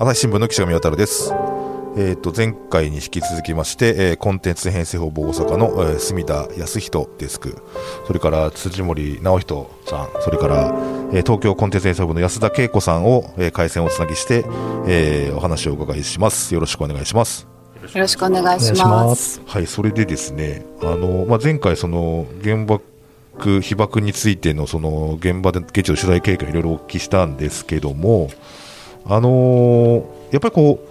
朝日新聞の岸上渡です。えっ、と、前回に引き続きまして、えーコンテンツ編成本部大阪の、えー住田康人デスク、それから辻森直人さん、それから、えー東京コンテンツ編成本部の安田恵子さんを、えー回線をつなぎして、えーお話をお伺いします。よろしくお願いします。よろしくお願いしま。ますす。はい、それでですね、あの、まあ、前回その原爆、被爆についてのその現場で現地の取材経過いろいろお聞きしたんですけども、あのーやっぱりこ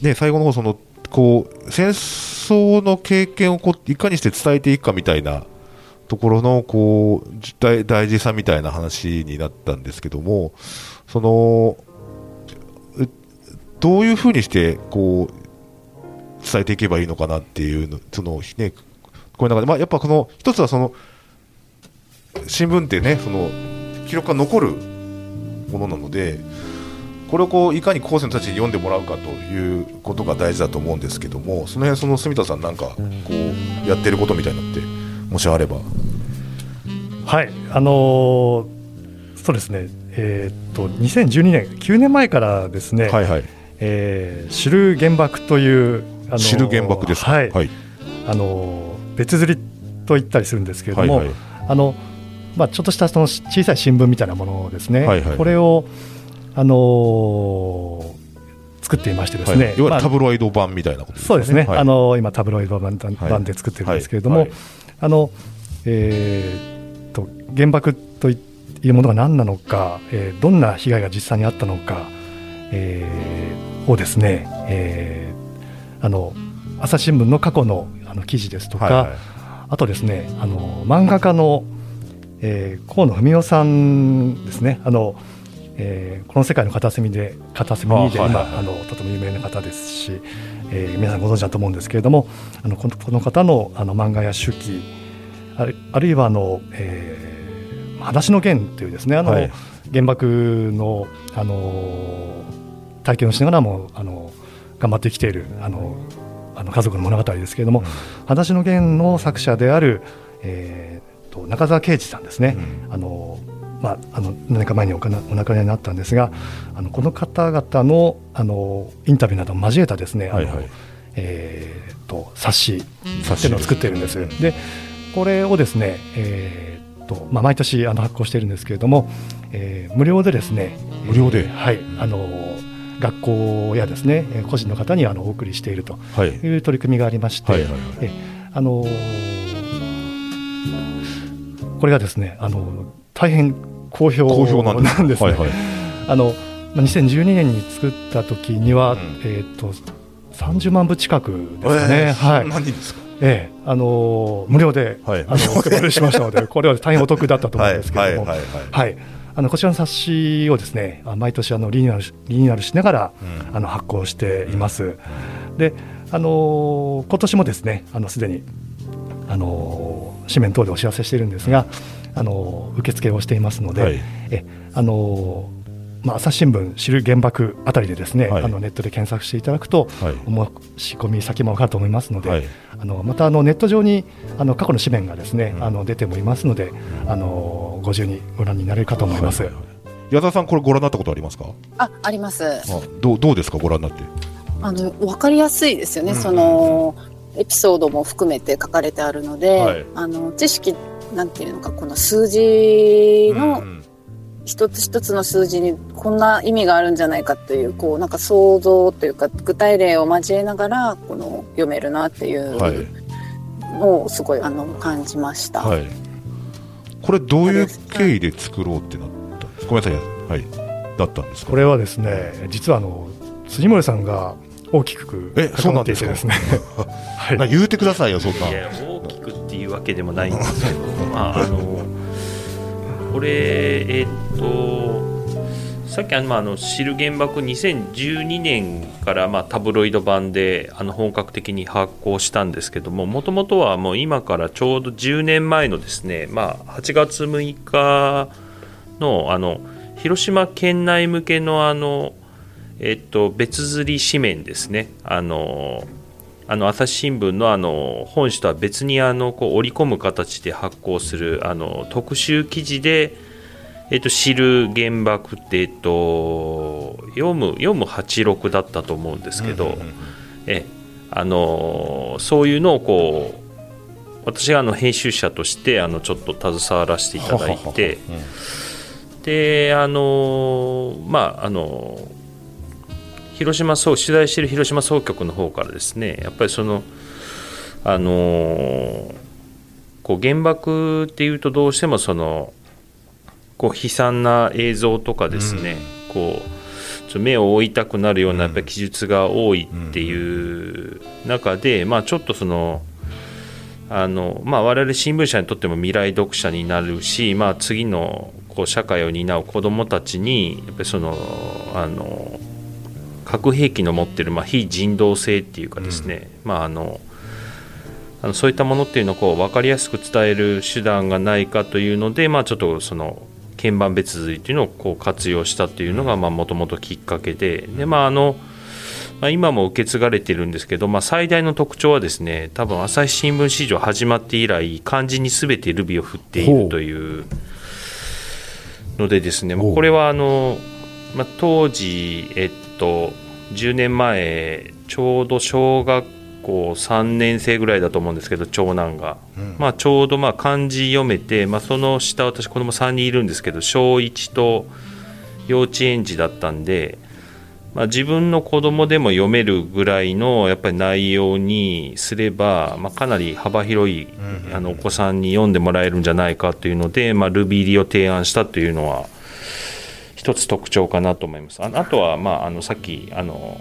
う、ね、最後の方その、こう、戦争の経験をこういかにして伝えていくかみたいなところの、こう、大事さみたいな話になったんですけども、その、どういうふうにして、こう、伝えていけばいいのかなっていうの、そのね、こういう中で、まあ、やっぱこの一つはその新聞ってね、その記録が残るものなので、これをこういかに後世の人たちに読んでもらうかということが大事だと思うんですけども、その辺その住田さんなんかこうやってることみたいなのってもしあれば、はい、あのーそうですね。えーっと2012年9年前からですね、はいはい、えー知る原爆というあのー知る原爆ですか、はい、はい。あのー別釣りと言ったりするんですけれども、はいはい。あのまあちょっとしたその小さい新聞みたいなものですね。はいはい。これをあのー作っていましてですね。はい、いわゆまあるタブロイド版みたいなことですそうですね、はい。あの今、タブロイド版版で作ってるんですけれども、はい。はい。あのえーっと原爆というものが何なのか、えーどんな被害が実際にあったのか、えーをですね、えーあの朝日新聞の過去のあの記事ですとか、はいはい。あとですね、あの漫画家の、えー河野文夫さんですね。あのえーこの世界の片隅で片隅にで今、あのとても有名な方ですし、えー皆さんご存知だと思うんですけれどもあのこのこの方のあの漫画や手記あるあるいはあの、えー、裸足の弦というですねあの、はい。原爆のあの体験をしながらもあの頑張ってきているあのあの家族の物語ですけれども、裸足の弦の作者である、えー、と中澤啓治さんですね。あのまあ、あの何年か前におかなお亡くなりになったんですがあのこの方々のあのインタビューなどを交えたですね、はいはい。えー、と冊子っていうのを作っているんです。でこれをですね、えーとまあ、毎年あの発行しているんですけれども、えー無料でですね無料で？えーはいあの学校やですねえー個人の方にあのお送りしているとはい。いう取り組みがありまして、はいはいはい。えあのこれがですねあの大変好評なんですね。はいはい。あのまあ2012年に作った時には、うん。えっ、と30万部近くですかね。えーはい。そん。なにですか？ええあの無料で、はい。あのお配りしましたので、これは大変お得だったと思うんですけれども、はいあのこちらの冊子をですね、あ毎年あのリニューアルしリニューアルしながら、うん。あの発行しています。で、あの今年もですね、あのすでにあの紙面等でお知らせしているんですが、あの受付をしていますので、はい。えあのまあ、朝日新聞知る原爆あたりでですね、はい。あのネットで検索していただくと、はい。お申し込み先も分かると思いますので、はい。あのまたあのネット上にあの過去の紙面がですね、うん。あの出てもいますので、あのご自由にご覧になれるかと思います。はいはいはい。矢沢さんこれご覧になったことありますか？あ、あります。あどうどうですかご覧になって？あのわかりやすいですよね。うん。そのエピソードも含めて書かれてあるので、はい。あの知識なんていうのかこの数字のうん一つ一つの数字にこんな意味があるんじゃないかというこうなんか想像というか具体例を交えながらこの読めるなっていうはい。のをすごいあの感じました。はい。これどういう経緯で作ろうってなったんですごめんなさい。はい。だったんですか？これはですね、実はあの辻森さんが大きくえそう関わってなんですか？いてですね、はい。な言うてくださいよそんないや大きくっていうわけでもないんですけど、まあ、あのこれ、えっと、さっきあの、まあ、あの知る原爆2012年から、まあ、タブロイド版であの本格的に発行したんですけどももともとはもう今からちょうど10年前のですね、まあ、8月6日のあの広島県内向けのあの、えっと、別釣り紙面ですね。あのあの朝日新聞のあの本紙とは別にあのこう織り込む形で発行するあの特集記事で、えっと、知る原爆って、えっと、読む読む86だったと思うんですけど、えあのそういうのをこう私があの編集者としてあのちょっと携わらせていただいてであのまああの広島総取材している広島総局の方からですねやっぱりそのあのこう原爆っていうとどうしてもそのこう悲惨な映像とかですね、こうちょっと目を覆いたくなるようなやっぱり記述が多いっていう中で、まあ、ちょっとそのあの、まあ、我々新聞社にとっても未来読者になるし、まあ、次のこう社会を担う子どもたちにやっぱりそのあの核兵器の持ってるまあ非人道性っていうかですね、まああのあのそういったものっていうのをこう分かりやすく伝える手段がないかというので、まあ、ちょっとその鍵盤別髄というのをこう活用したというのがもともときっかけでで、まああのまあ、今も受け継がれてるんですけど、まあ、最大の特徴はですね多分朝日新聞史上始まって以来漢字に全てルビを振っているというのでですねこれはあの、まあ、当時、えっと、10年前ちょうど小学校3年生ぐらいだと思うんですけど長男が。うんまあ、ちょうどまあ漢字読めて、まあ、その下私子供3人いるんですけど小1と幼稚園児だったんで、まあ、自分の子供でも読めるぐらいのやっぱり内容にすれば、まあ、かなり幅広いあのお子さんに読んでもらえるんじゃないかというので、まあ、ルビ入りを提案したというのは一つ特徴かなと思います。ああとは、まあ、あのさっきあの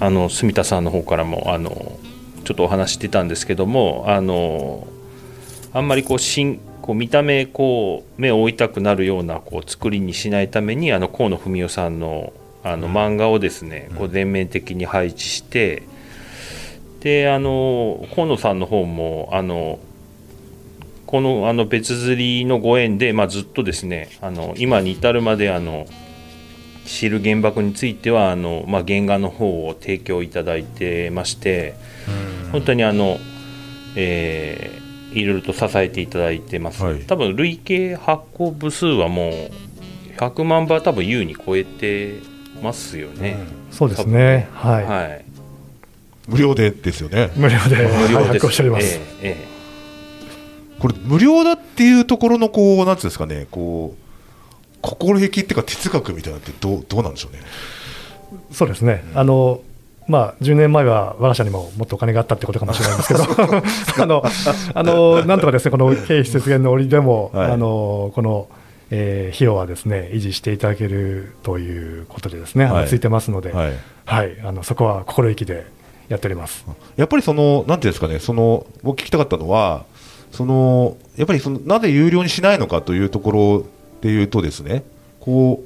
あの住田さんの方からもあのちょっとお話ししてたんですけどもあのあんまりこうしんこう見た目こう目を覆いたくなるようなこう作りにしないためにあの河野文雄さんのあの漫画をですねこう全面的に配置してであの河野さんの方もあのこのあの別釣りのご縁で、まあ、ずっとですねあの今に至るまであの知る原爆についてはあの、まあ、原画の方を提供いただいてまして本当にあの、えーいろいろと支えていただいてます、はい。多分累計発行部数はもう100万部は多分優に超えてますよね、そうですね。はい。はい。無料でですよね。無料で無料です。発行しております。えええこれ無料だっていうところのこうなんですかねこう心意気っていうか哲学みたいなのってどうどうなんでしょうね？そうですね。あのまあ、10年前は我が社にももっとお金があったってことかもしれないんですけど、あの、あの、なんとかですね、この経費節減の折でも、はい。あの、この、えー費用はですね、維持していただけるということでですね、はい。ついてますので、はい。はい、あの、そこは心意気でやっております。やっぱりその、なんていうんですかね、その僕聞きたかったのは、そのやっぱりそのなぜ有料にしないのかというところでいうとですね、こ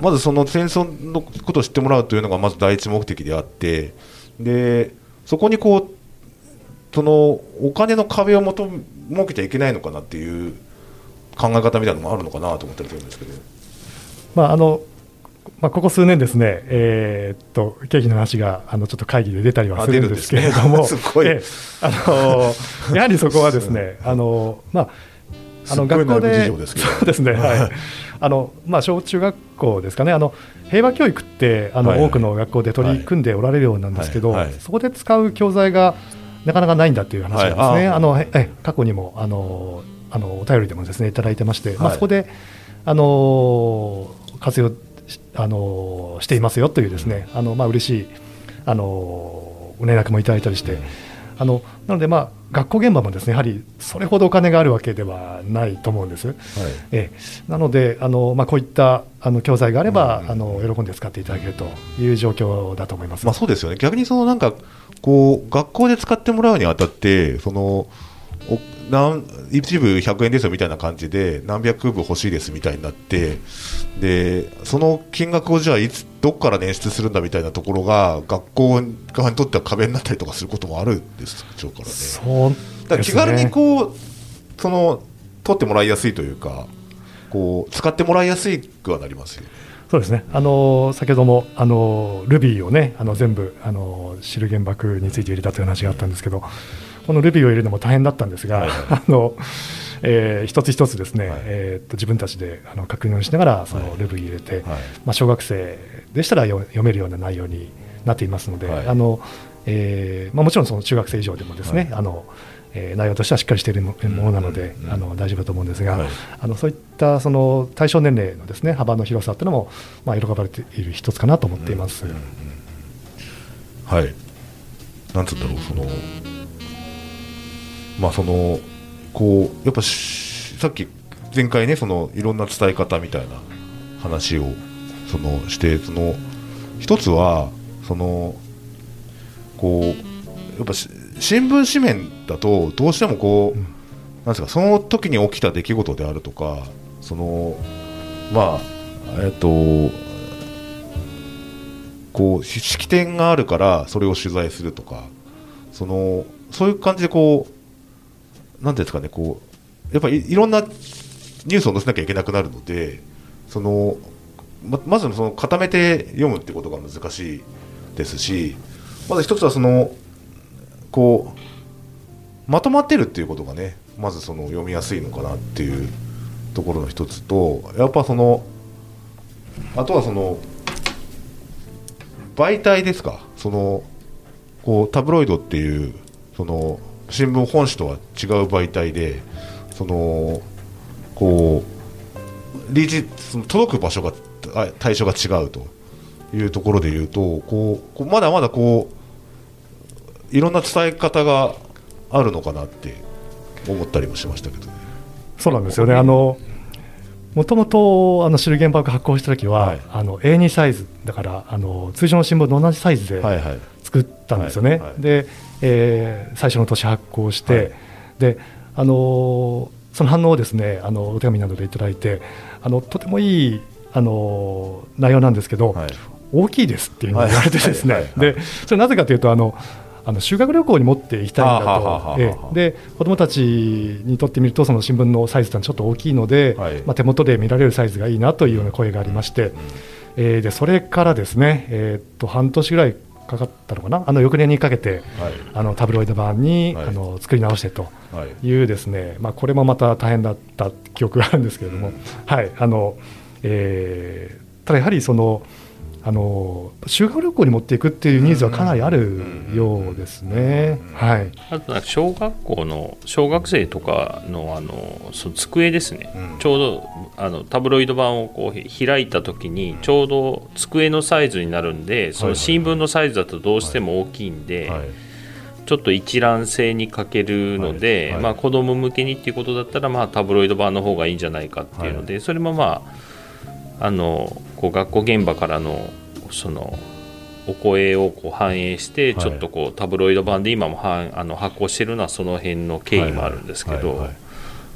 うまずその戦争のことを知ってもらうというのがまず第一目的であって、でそこにこうそのお金の壁を求設けちゃいけないのかなっていう考え方みたいなのもあるのかなと思ったりするんですけど。まああのまあ、ここ数年ですね、えーっと経費の話があのちょっと会議で出たりはするんですけれども、すね。すごい。ええあのやはりそこはですね、あのまああの学校ですけど。そうですね、はい、あのまあ小中学校ですかね、あの平和教育ってあの、はいはい。多くの学校で取り組んでおられるようなんですけど、はいはい。そこで使う教材がなかなかないんだっていう話なんですね。はい。ああ。のええ過去にもあのあのお便りでもですねいただいてまして、まあはい。そこであの活用しあのしていますよというですねあのまあ嬉しいあのご連絡もいただいたりして、あのなのでまあ学校現場もですねやはりそれほどお金があるわけではないと思うんです。ええなのであのまあこういったあの教材があれば、うんあの喜んで使っていただけるという状況だと思います。まあ、そうですよね、逆にそのなんかこう学校で使ってもらうにあたって、そのおなん一部100円ですよみたいな感じで、何百部欲しいですみたいになって、でその金額をじゃあいつ、どこから捻出するんだみたいなところが、学校側にとっては壁になったりとかすることもあるんでしょうからね。そうだからですね気軽にこう、その取ってもらいやすいというか、こう使ってもらいやすいくはなりますよね。そうですね。あの先ほどもあのルビーをねあの全部あの知る原爆について入れたという話があったんですけど、このルビーを入れるのも大変だったんですが、はいはい。あのえー一つ一つですね、はい。えーっと自分たちであの確認をしながらそのはいルブ入れて、はい。まあ、小学生でしたらよ読めるような内容になっていますので、はい。あのえーまあ、もちろんその中学生以上でもですね、あのえー内容としてはしっかりしているもものなので、うんうんあの大丈夫だと思うんですが、はい。あのそういったその対象年齢のですね幅の広さというのも、まあ、喜ばれている一つかなと思っています。うんうん。はい。なんつうんだろうそのまあそのこうやっぱしさっき前回ねそのいろんな伝え方みたいな話をそのしてその一つはそのこうやっぱし新聞紙面だとどうしてもこう、うんなんですかその時に起きた出来事であるとかそのまあえっとこうし式典があるからそれを取材するとかそのそういう感じでこうなんですかねこうやっぱりいいろんなニュースを載せなきゃいけなくなるのでそのままずその固めて読むってことが難しいですしまず一つはそのこうまとまってるっていうことがねまずその読みやすいのかなっていうところの一つとやっぱそのあとはその媒体ですか。そのこうタブロイドっていうその新聞本紙とは違う媒体でそのこうリーチその届く場所があ対象が違うというところでいうとこうまだまだこういろんな伝え方があるのかなって思ったりもしましたけどね。そうなんですよね。あのもともとあのシルゲンバーグ発行した時は、はいあの A2 サイズだからあの通常の新聞と同じサイズで作ったんですよね。はいはいで、えー最初の年発行して、はい。であのーその反応をですねあのお手紙などでいただいてあのとてもいいあのー内容なんですけど、はい。大きいですっていうふうに言われてですね、はい。でそれなぜかというとあのあの修学旅行に持っていきたいんだと、ええ。で子どもたちにとってみるとその新聞のサイズはちょっと大きいので、はい。まあ、手元で見られるサイズがいいなというような声がありまして、えーでそれからですね、えーっと半年ぐらいかかったのかな？あの翌年にかけてはい。あのタブロイド版に、はい。あの作り直してとはい。いうですね、まあ、これもまた大変だった記憶があるんですけれども、うん。はい。あのえーただやはりそのあの修学旅行に持っていくっていうニーズはかなりあるようですね。はい、あとなんか小学校の小学生とかのあのその机ですね、うんちょうどあのタブロイド版をこう開いた時にちょうど机のサイズになるんでその新聞のサイズだとどうしても大きいんで、ちょっと一覧性に欠けるので、はいはいまあ、子供向けにっていうことだったら、まあ、タブロイド版の方がいいんじゃないかっていうので、それもまああのこう学校現場からのそのお声をこう反映してはい。ちょっとこうタブロイド版で今もはんあの発行してるのはその辺の経緯もあるんですけど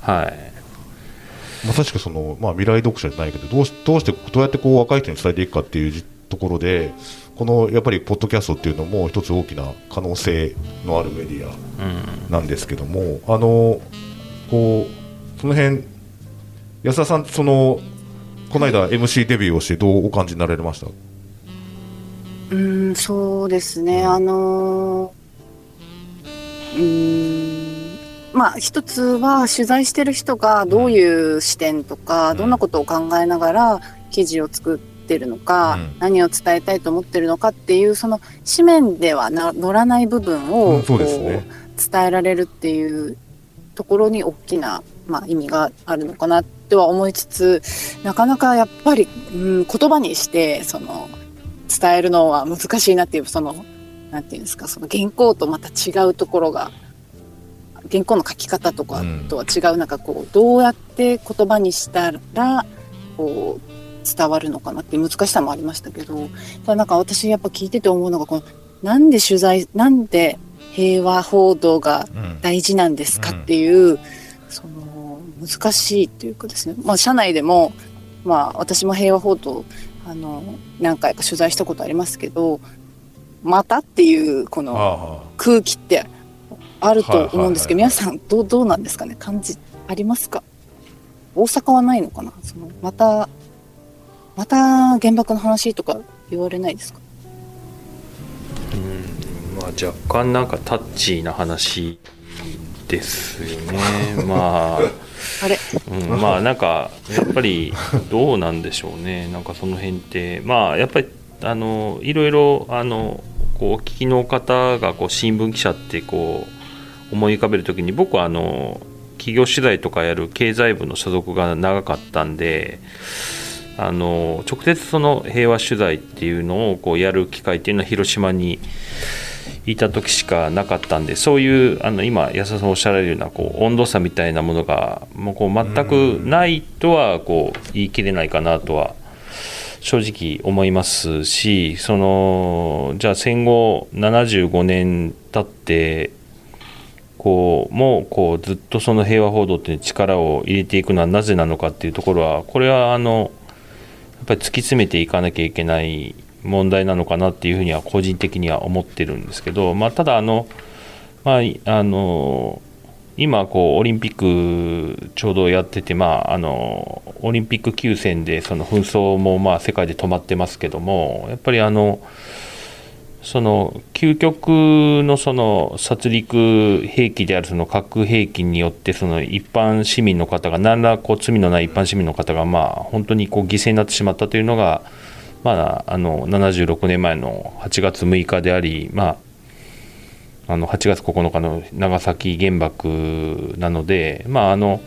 はいまさしくその、まあ、未来読者じゃないけどどうしどうしてどうやってこう若い人に伝えていくかっていうじところでこのやっぱりポッドキャストっていうのも一つ大きな可能性のあるメディアうん。なんですけどもあのこうその辺安田さんそのこの間 MC デビューをしてどうお感じになられました？うん、そうですね。あのーうーん、まあ一つは取材してる人がどういう視点とか、うん。どんなことを考えながら記事を作ってるのか、うん。何を伝えたいと思ってるのかっていうその紙面ではな乗らない部分を、うんね。伝えられるっていうところに大きな、まあ、意味があるのかなっては思いつつなかなかやっぱり、うん、言葉にしてその伝えるのは難しいなっていうそのなんていうんですかその原稿とまた違うところが原稿の書き方とかうん。とは違う、なんかこうどうやって言葉にしたらこう伝わるのかなっていう難しさもありましたけどただなんか私やっぱ聞いてて思うのがこのなんで取材なんで平和報道がうん。大事なんですかうんっていう、その難しいというかですね、まあ、社内でも、まあ、私も平和報道あの何回か取材したことありますけどまたっていうこのあ空気ってあると思うんですけど、皆さんどうどうなんですかね？感じありますか？大阪はないのかな？そのまたまた原爆の話とか言われないですか？うんまあ、若干なんかタッチーな話ですよね。まああれ。うん、まあなんかやっぱりどうなんでしょうね。なんかその辺って。まあやっぱりあのいろいろあのこうお聞きの方がこう新聞記者ってこう思い浮かべるときに僕はあの企業取材とかやる経済部の所属が長かったんであの直接その平和取材っていうのをこうやる機会っていうのは広島にいた時しかなかったんでそういうあの今安田さんおっしゃられるようなこう温度差みたいなものがもうこう全くないとはこう言い切れないかなとは正直思いますしそのじゃあ戦後75年経ってこうもうこうずっとその平和報道っていう力を入れていくのはなぜなのかっていうところはこれはあのやっぱり突き詰めていかなきゃいけない問題なのかなっていうふうには個人的には思ってるんですけど、まあ、ただあの、まあ、あの今こうオリンピックちょうどやってて、まあ、あのオリンピック休戦でその紛争もまあ世界で止まってますけどもやっぱりあのその究極のその殺戮兵器であるその核兵器によってその一般市民の方が何らこう罪のない一般市民の方がまあ本当にこう犠牲になってしまったというのがまあ、あの76年前の8月6日であり、まあ、あの8月9日の長崎原爆なので、まあ、あの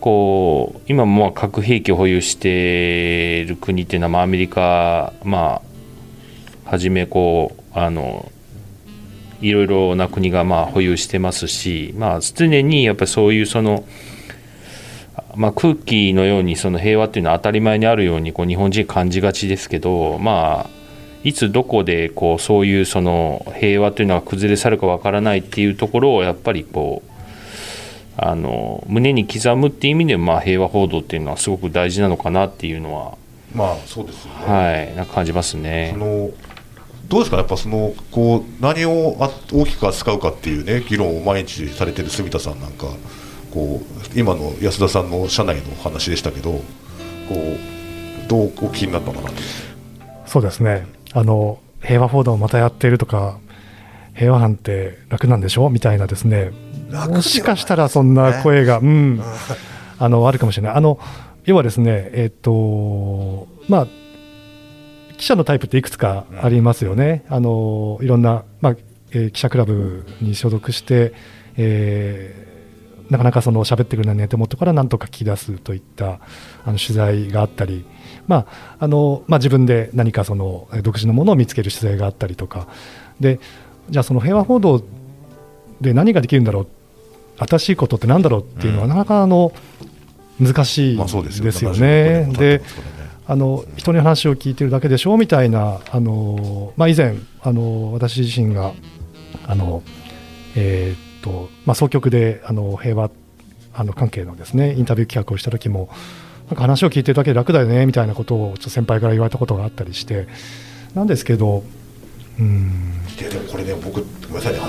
こう今も核兵器を保有している国っていうのは、まあ、アメリカ、まあ、はじめこうあのいろいろな国がまあ保有してますし、まあ、常にやっぱりそういうそのまあ、空気のようにその平和っていうのは当たり前にあるようにこう日本人感じがちですけど、まあ、いつどこでこうそういうその平和というのが崩れ去るかわからないっていうところをやっぱりこうあの胸に刻むっていう意味でまあ平和報道っていうのはすごく大事なのかなっていうのはまあそうですよね。はいなんか感じますねそ。のどうですか？やっぱそのこう何をあ大きく扱うかっていうね議論を毎日されてる住田さんなんかこう今の安田さんの社内の話でしたけどこうどうお聞きになったのかなと。そうですね。あの平和報道をまたやってるとか平和班って楽なんでしょ？みたいなですね。もしかしたらそんな声が、うん、あのあるかもしれない。あの要はですね、えっ、とまあ記者のタイプっていくつかありますよね。あのいろんなまあ、えー記者クラブに所属して、えーなかなかその喋ってくれないねと思ったからなんとか聞き出すといったあの取材があったり、まああのまあ、自分で何かそのえー独自のものを見つける取材があったりとか。でじゃあその平和報道で何ができるんだろう新しいことってなんだろうっていうのは、うんなかなかあの難しいですよですよ。76ね。年も経ってでますからね。あの人の話を聞いてるだけでしょみたいなあの、まあ、以前あの私自身があの、えーっとまあ、総局であの平和あの関係のですねインタビュー企画をした時もなんか話を聞いてるだけで楽だよねみたいなことをちょっと先輩から言われたことがあったりしてなんですけどうん。ででもこれね僕ごめんなさいね。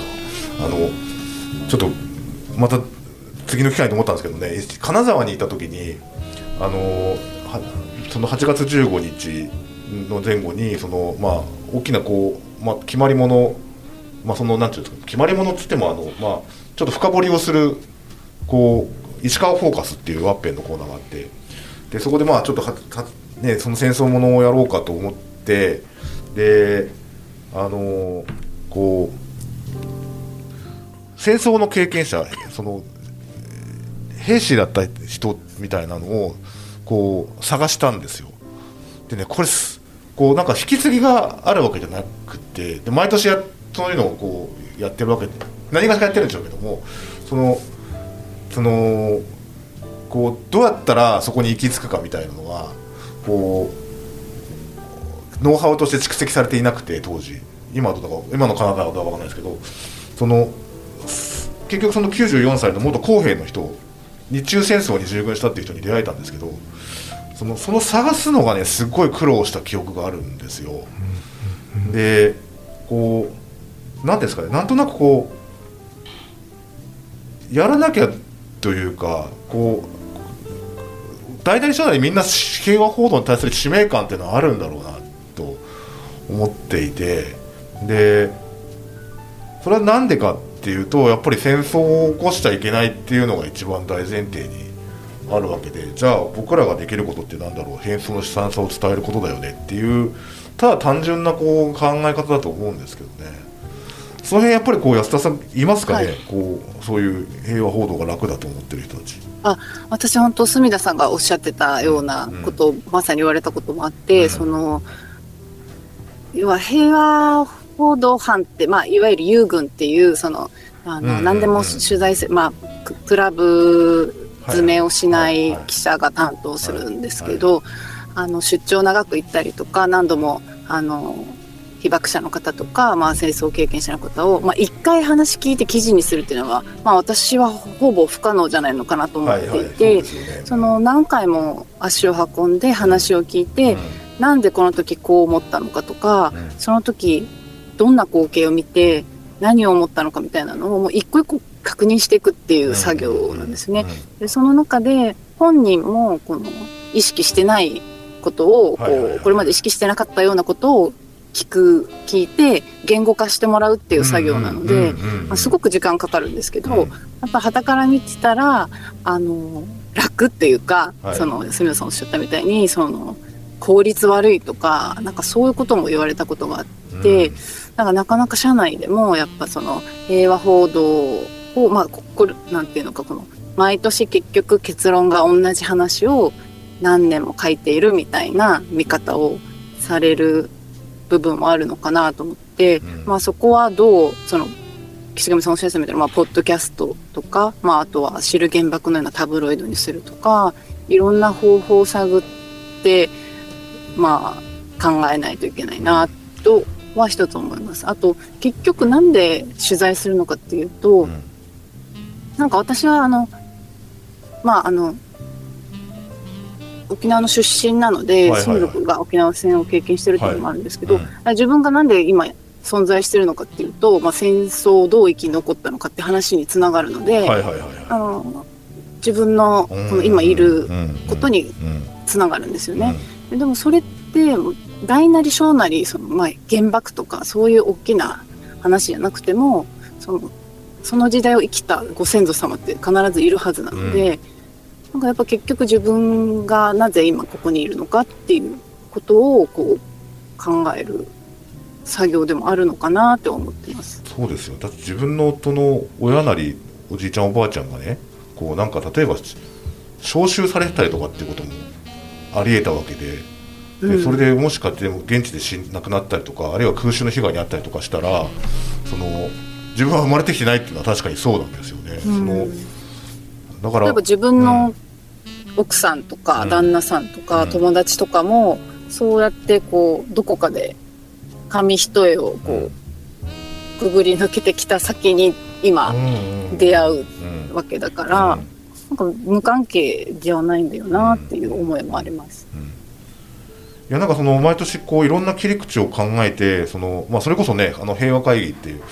あのちょっとまた次の機会と思ったんですけどね金沢にいた時にあのその8月15日の前後にそのまあ大きなこう、まあ、決まり物まあそのなんていうんですか決まり物っつってもあのまあちょっと深掘りをするこう石川フォーカスっていうワッペンのコーナーがあってでそこでまあちょっとははねその戦争ものをやろうかと思ってであのこう戦争の経験者その兵士だった人みたいなのをこう探したんですよ。でねこれすこうなんか引き継ぎがあるわけじゃなくてで毎年やそういうのをこうやってるわけで何がしかやってるんでしょうけどもそのそのこうどうやったらそこに行き着くかみたいなのがこうノウハウとして蓄積されていなくて当時今とか今のカナダは分かんないですけどその結局その94歳の元公兵の人日中戦争に従軍したっていう人に出会えたんですけどそのその探すのがねすごい苦労した記憶があるんですよ。でこうなんていうんですかねなんとなくこうやらなきゃというかこう大体将来みんな平和報道に対する使命感っていうのはあるんだろうなと思っていてでそれはなんでかっていうとやっぱり戦争を起こしちゃいけないっていうのが一番大前提にあるわけでじゃあ僕らができることってなんだろう戦争の悲惨さを伝えることだよねっていうただ単純なこう考え方だと思うんですけどね。その辺やっぱりこう安田さんいますかね、はい、こうそういう平和報道が楽だと思ってる人たち。あ私本当隅田さんがおっしゃってたようなことを、うん、まさに言われたこともあって、うん、その要は平和報道班って、まあ、いわゆる遊軍っていうそのあの、何でも取材する、まあ、クラブ詰めをしない記者が担当するんですけど、あの出張長く行ったりとか何度もあの被爆者の方とか、まあ、戦争経験者の方を、まあ、1回話聞いて記事にするっていうのは、まあ、私はほぼ不可能じゃないのかなと思っていて、はいはいそね、その何回も足を運んで話を聞いて、うん、なんでこの時こう思ったのかとか、うん、その時どんな光景を見て何を思ったのかみたいなのをもう一個一個確認していくっていう作業なんですね。でその中で本人もこの意識してないことをこうこれまで意識してなかったようなことを聞く聞いて言語化してもらうっていう作業なのですごく時間かかるんですけど、やっぱ旗から見てたらあの楽っていうか、はい、その住野さんおっしゃったみたいにその効率悪いとかなんかそういうことも言われたことがあって、うん、なんかなかなか社内でもやっぱその平和報道をまあここなんていうのかこの毎年結局結論が同じ話を何年も書いているみたいな見方をされる部分もあるのかなと思って、うん、まあそこはどうその岸上さんおっしゃったみたいな、まあ、ポッドキャストとか、まあ、あとは知る原爆のようなタブロイドにするとかいろんな方法を探ってまあ考えないといけないなとは一つ思います。あと結局なんで取材するのかっていうと、うん、なんか私はあのまああの沖縄の出身なので、親族が沖縄戦を経験してるっていうのもあるんですけど、はいうん、自分がなんで今存在してるのかっていうと、まあ、戦争をどう生き残ったのかって話につながるので、あの自分のこの今いることにつながるんですよね。でもそれって大なり小なりその、まあ、原爆とかそういう大きな話じゃなくてもそのその時代を生きたご先祖様って必ずいるはずなので、うん、なんかやっぱ結局自分がなぜ今ここにいるのかっていうことをこう考える作業でもあるのかなって思ってます。そうですよ。だって自分の夫の親なりおじいちゃんおばあちゃんがねこうなんか例えば召集されてたりとかっていうこともありえたわけででそれでもしかして現地で死亡くなったりとかあるいは空襲の被害に遭ったりとかしたらその自分は生まれてきてないっていうのは確かにそうなんですよね。そのだから例えば自分の奥さんとか旦那さんとか友達とかもそうやってこうどこかで紙一重をこうくぐり抜けてきた先に今出会うわけだからなんか無関係じゃないんだよなっていう思いもあります。いやなんかその毎年こういろんな切り口を考えてその、まあ、それこそねあの平和会議っていう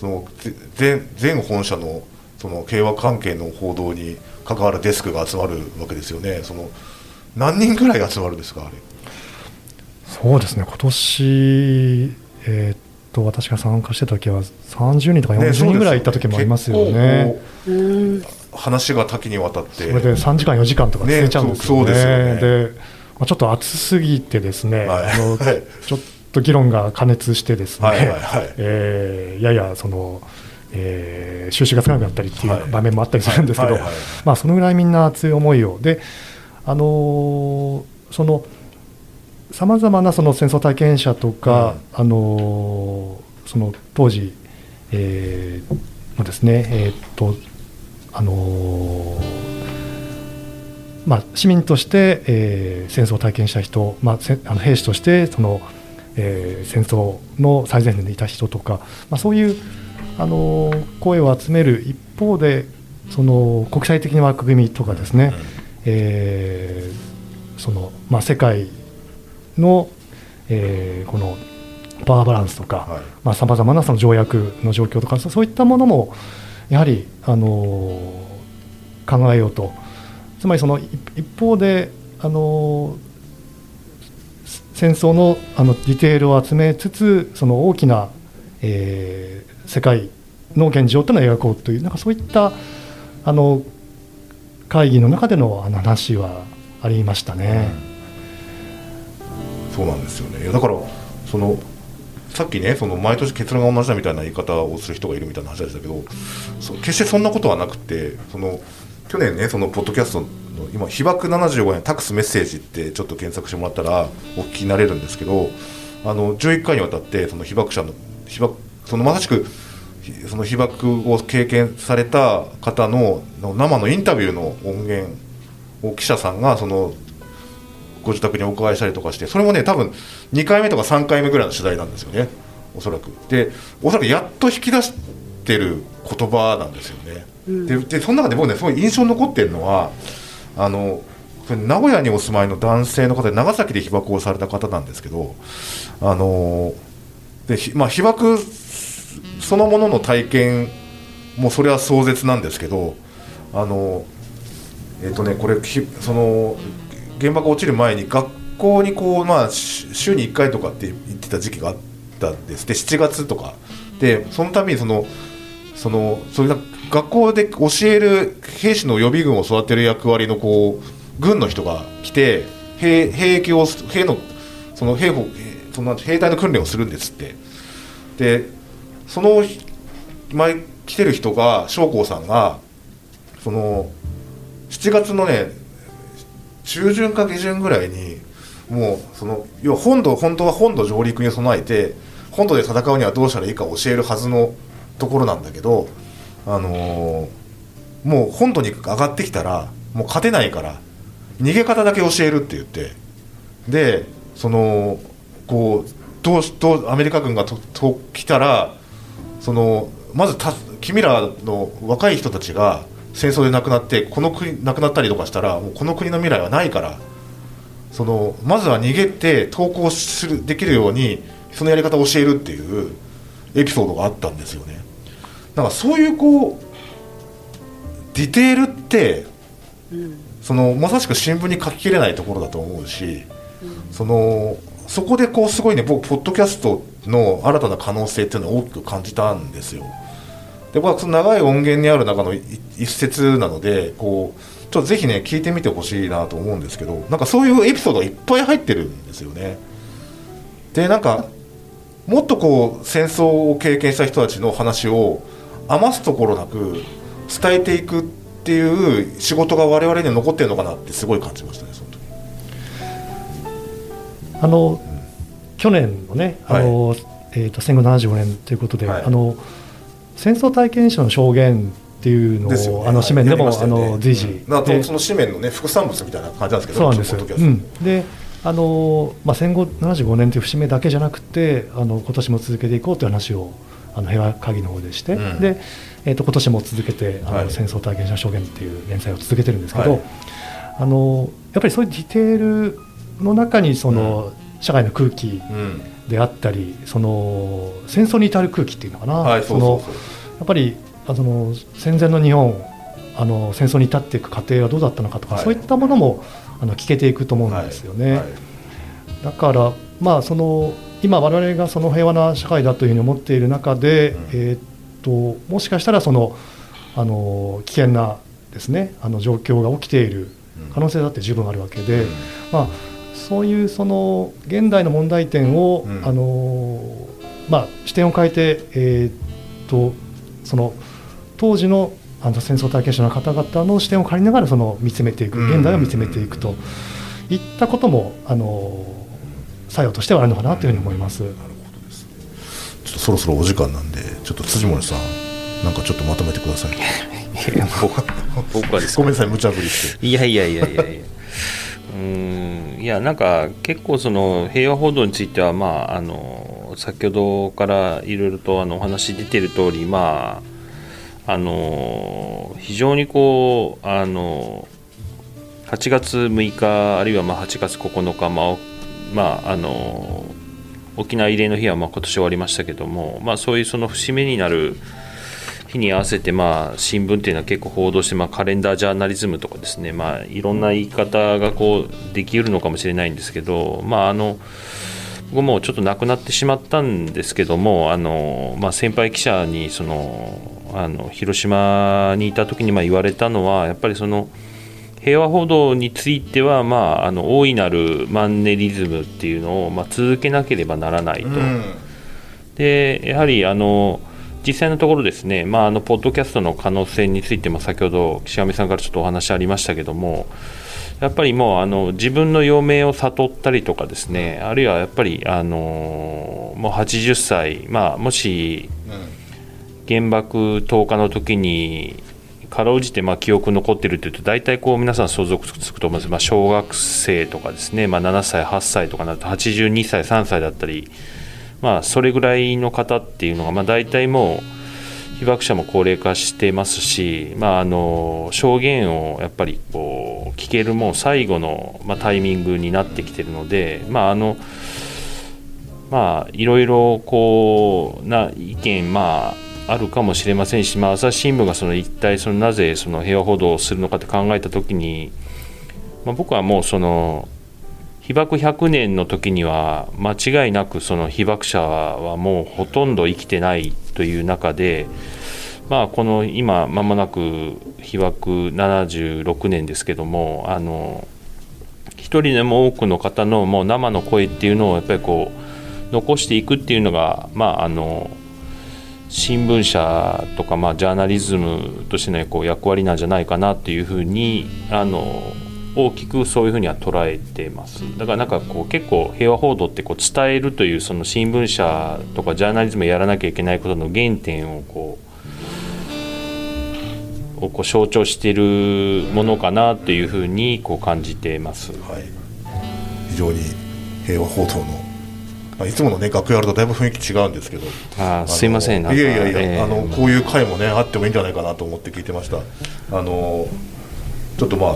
その全全本社のその平和関係の報道に関わるデスクが集まるわけですよね。その何人ぐらい集まるんですかあれ？そうですね。今年えー、っと私が参加してた時は30人とか40人ぐらい行った時もありますよね。ね話が多岐にわたって。それで3時間4時間とか続いちゃうんですよね。ね。でまあ、ちょっと暑すぎてですね、はい、あのちょっと議論が過熱してですね、はいはいはい、えー、ややその、えー、収集がつかなくなったりっていう場面もあったりするんですけど、まあ、そのぐらいみんな熱い思いを。で、あのー、そのさまざまなその戦争体験者とか、うん、あのー、その当時、えー、のですね、えー、っとあのーまあ、市民として、えー、戦争を体験した人、まあ、あの兵士としてその、えー、戦争の最前線にいた人とか、まあ、そういうあの声を集める一方でその国際的な枠組みとかですね、えー、そのまあ、世界の、えー、このパワーバランスとかさまざ、まなその条約の状況とかそういったものもやはり、あの考えようと。つまりその一方であの戦争のあのディテールを集めつつその大きな、えー、世界の現状というのを描こうというなんかそういったあの会議の中でのあの話はありましたね。そうなんですよねだからそのさっきねその毎年結論が同じだみたいな言い方をする人がいるみたいな話でしたけどそ決してそんなことはなくてその去年ねそのポッドキャストの今被爆75年タックスメッセージってちょっと検索してもらったらお聞きになれるんですけどあの11回にわたってその被爆者の被爆そのまさしくその被爆を経験された方の生のインタビューの音源を記者さんがそのご自宅にお伺いしたりとかしてそれもね多分2回目とか3回目ぐらいの取材なんですよね。おそらく。でおそらくやっと引き出してる言葉なんですよね、うん、ででその中で僕ねすごい印象に残ってるのはあの名古屋にお住まいの男性の方で長崎で被爆をされた方なんですけどあので、まあ、被爆そのものの体験もそれは壮絶なんですけどあのえっ、ー、とねこれその原爆落ちる前に学校にこうまあ週に1回とかって言ってた時期があったんです。で7月とかでそのためにそのそのそういう学校で教える兵士の予備軍を育てる役割のこう軍の人が来て兵兵役を兵のその兵その兵隊の訓練をするんですって。でその前来てる人が将校さんがその7月のね中旬か下旬ぐらいにもうその要は本土本当は本土上陸に備えて本土で戦うにはどうしたらいいか教えるはずのところなんだけど、あのー、もう本土に上がってきたらもう勝てないから逃げ方だけ教えるって言ってでそのこうどうどうアメリカ軍がとと来たらそのまずた君らの若い人たちが戦争で亡くなってこの国亡くなったりとかしたらもうこの国の未来はないからそのまずは逃げて投降するできるようにそのやり方を教えるっていうエピソードがあったんですよね。だからそういうこうディテールって、うん、そのまさしく新聞に書ききれないところだと思うし、うん、そのそこでこうすごいね僕ポッドキャストの新たな可能性っていうのを大きく感じたんですよ。で僕はその長い音源にある中の一節なのでこうちょっとぜひね聞いてみてほしいなと思うんですけどなんかそういうエピソードがいっぱい入ってるんですよね。でなんかもっとこう戦争を経験した人たちの話を余すところなく伝えていくっていう仕事が我々には残ってるのかなってすごい感じましたねあの、うん、去年のねあの、はい、えーと、戦後75年ということで、はい、あの戦争体験者の証言っていうのを、ね、あの紙面でも、ね、あの随時、うん、その紙面のね副産物みたいな感じなんですけどそうなんです。よ、うん、であの、まあ、戦後75年という節目だけじゃなくてあの今年も続けていこうという話をあの平和会議の方でして、うん、でえーと、今年も続けてあの、はい、戦争体験者証言っていう連載を続けてるんですけど、はい、あのやっぱりそういうディテールの中にその、社会の空気であったり、その戦争に至る空気っていうのかな、はい、そのやっぱりあの戦前の日本あの戦争に至っていく過程はどうだったのかとか、はい、そういったものもあの聞けていくと思うんですよね。はいはい、だからまあその今我々がその平和な社会だというふうに思っている中で、うん、えっともしかしたらそのあの危険なですねあの状況が起きている可能性だって十分あるわけで、うん、まあそういうその現代の問題点を、うん、あのまあ視点を変えてえー、っとその当時のあの戦争体験者の方々の視点を借りながらその見つめていく現代を見つめていくといったこともあの作用としてはあるのかなというふうに思います。なるほどですね。ちょっとそろそろお時間なんでちょっと辻森さんなんかちょっとまとめてください。いや僕はですごめんなさい無茶ぶりして。いやいやいやいやいや。うん。いやなんか結構その平和報道についてはまああの先ほどからいろいろとあのお話出てる通りまああの非常にこうあの8月6日あるいはまあ8月9日、まあまあ、あの沖縄慰霊の日はまあ今年終わりましたけども、まあ、そういうその節目になる日に合わせてまあ新聞っていうのは結構報道してまあカレンダージャーナリズムとかですねまあいろんな言い方がこうできるのかもしれないんですけどまああの僕もちょっと亡くなってしまったんですけどもあの、まあ、先輩記者にそのあの広島にいた時にまあ言われたのはやっぱりその平和報道については、まあ、あの大いなるマンネリズムっていうのを、まあ、続けなければならないと。でやはりあの実際のところですね、まあ、あのポッドキャストの可能性についても先ほど岸上さんからちょっとお話ありましたけどもやっぱりもうあの自分の余命を悟ったりとかですねあるいはやっぱりあのもう80歳、まあ、もし原爆投下の時にかろうじてまあ記憶残ってるというと大体こう皆さん想像つくと思うん。です、まあ、小学生とかですね、まあ、7歳8歳とかなると82歳3歳だったり、まあ、それぐらいの方っていうのがまあ大体もう被爆者も高齢化してますし、まあ、あの証言をやっぱりこう聞けるもう最後の、まあ、タイミングになってきてるので、まああのまあ、いろいろこうな意見、まあ、あるかもしれませんし、まあ、朝日新聞がその一体そのなぜその平和報道をするのかって考えた時に、まあ、僕はもうその被爆100年の時には間違いなくその被爆者はもうほとんど生きてないという中で、まあ、この今まもなく被爆76年ですけどもあの一人でも多くの方のもう生の声っていうのをやっぱりこう残していくっていうのが、まあ、あの新聞社とか、まあ、ジャーナリズムとしてのこう役割なんじゃないかなっていうふうにあの大きくそういうふうには捉えてます。だからなんかこう結構平和報道ってこう伝えるというその新聞社とかジャーナリズムやらなきゃいけないことの原点をこうをこう象徴しているものかなというふうにこう感じてます、はい、非常に平和報道のまあ、いつものね楽屋あるとだいぶ雰囲気違うんですけど。あすいません。いやいやいや、えー、あのこういう回もねあってもいいんじゃないかなと思って聞いてました。あのちょっとまあ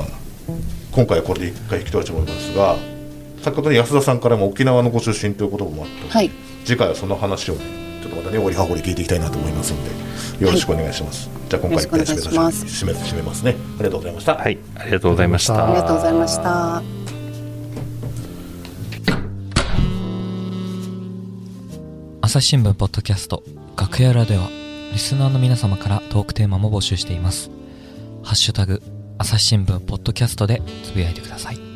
今回はこれで一回引き取らせてもらいますが先ほど安田さんからも沖縄のご出身ということもあって、はい、次回はその話を、ちょっとまたね折り葉掘り聞いていきたいなと思いますのでよろしくお願いします、はい、じゃあ今回一回締め締め締めますね。ありがとうございました。はい。ありがとうございました。ありがとうございました。朝日新聞ポッドキャスト楽屋裏ではリスナーの皆様からトークテーマも募集しています。ハッシュタグ朝日新聞ポッドキャストでつぶやいてください。